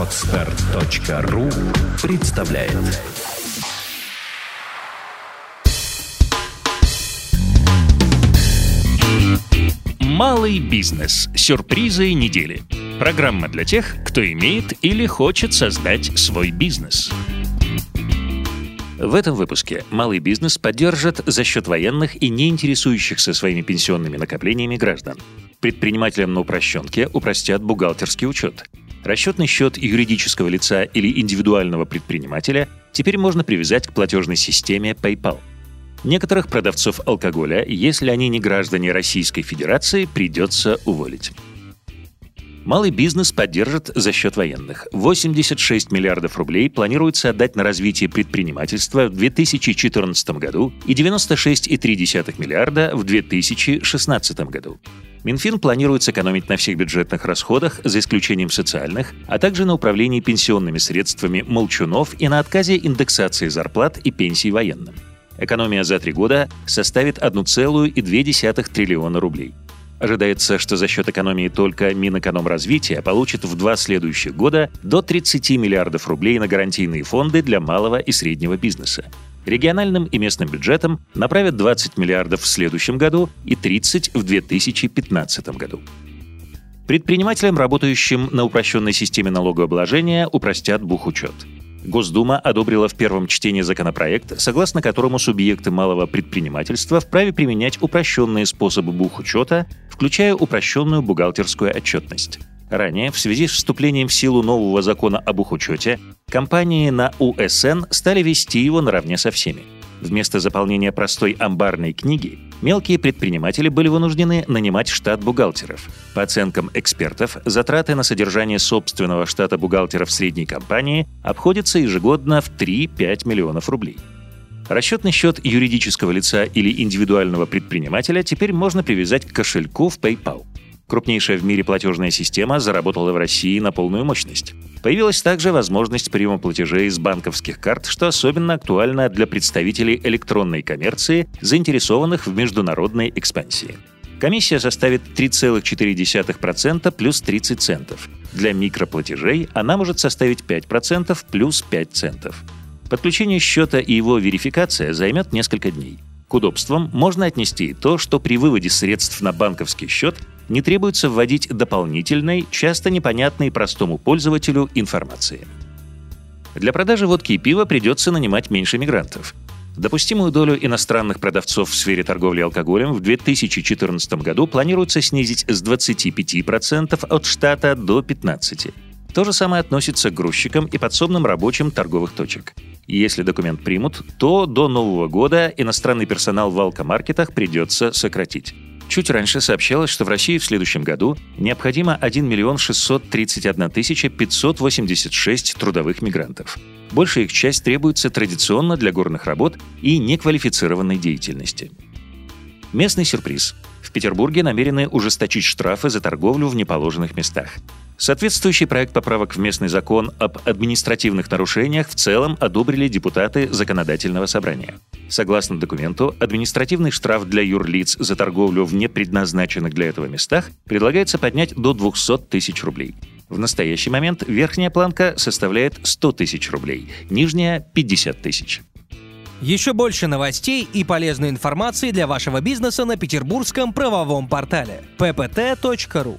Отстар.ру представляет Малый бизнес. Сюрпризы недели. Программа для тех, кто имеет или хочет создать свой бизнес. В этом выпуске малый бизнес поддержит за счет военных и не интересующихся своими пенсионными накоплениями граждан. Предпринимателям на упрощенке упростят бухгалтерский учет. Расчетный счет юридического лица или индивидуального предпринимателя теперь можно привязать к платежной системе PayPal. Некоторых продавцов алкоголя, если они не граждане Российской Федерации, придется уволить. Малый бизнес поддержит за счет военных. 86 миллиардов рублей планируется отдать на развитие предпринимательства в 2014 году и 96,3 миллиарда в 2016 году. Минфин планирует сэкономить на всех бюджетных расходах, за исключением социальных, а также на управлении пенсионными средствами молчунов и на отказе индексации зарплат и пенсий военным. Экономия за три года составит 1,2 триллиона рублей. Ожидается, что за счет экономии только Минэкономразвития получит в два следующих года до 30 миллиардов рублей на гарантийные фонды для малого и среднего бизнеса. Региональным и местным бюджетам направят 20 миллиардов в следующем году и 30 в 2015 году. Предпринимателям, работающим на упрощенной системе налогообложения, упростят бухучет. Госдума одобрила в первом чтении законопроект, согласно которому субъекты малого предпринимательства вправе применять упрощенные способы бухучета, включая упрощенную бухгалтерскую отчетность. Ранее, в связи с вступлением в силу нового закона об учете, компании на УСН стали вести его наравне со всеми. Вместо заполнения простой амбарной книги мелкие предприниматели были вынуждены нанимать штат бухгалтеров. По оценкам экспертов, затраты на содержание собственного штата бухгалтеров средней компании обходятся ежегодно в 3-5 миллионов рублей. Расчетный счет юридического лица или индивидуального предпринимателя теперь можно привязать к кошельку в PayPal. Крупнейшая в мире платежная система заработала в России на полную мощность. Появилась также возможность приема платежей из банковских карт, что особенно актуально для представителей электронной коммерции, заинтересованных в международной экспансии. Комиссия составит 3,4% плюс 30 центов. Для микроплатежей она может составить 5% плюс 5 центов. Подключение счета и его верификация займет несколько дней. К удобствам можно отнести и то, что при выводе средств на банковский счет не требуется вводить дополнительной, часто непонятной простому пользователю информации. Для продажи водки и пива придется нанимать меньше мигрантов. Допустимую долю иностранных продавцов в сфере торговли алкоголем в 2014 году планируется снизить с 25% от штата до 15%. То же самое относится к грузчикам и подсобным рабочим торговых точек. Если документ примут, то до Нового года иностранный персонал в алкомаркетах придется сократить. Чуть раньше сообщалось, что в России в следующем году необходимо 1 миллион 631 тысяча 586 трудовых мигрантов. Большая их часть требуется традиционно для горных работ и неквалифицированной деятельности. Местный сюрприз. В Петербурге намерены ужесточить штрафы за торговлю в неположенных местах. Соответствующий проект поправок в местный закон об административных нарушениях в целом одобрили депутаты Законодательного собрания. Согласно документу, административный штраф для юрлиц за торговлю в непредназначенных для этого местах предлагается поднять до 200 тысяч рублей. В настоящий момент верхняя планка составляет 100 тысяч рублей, нижняя — 50 тысяч. Еще больше новостей и полезной информации для вашего бизнеса на петербургском правовом портале ppt.ru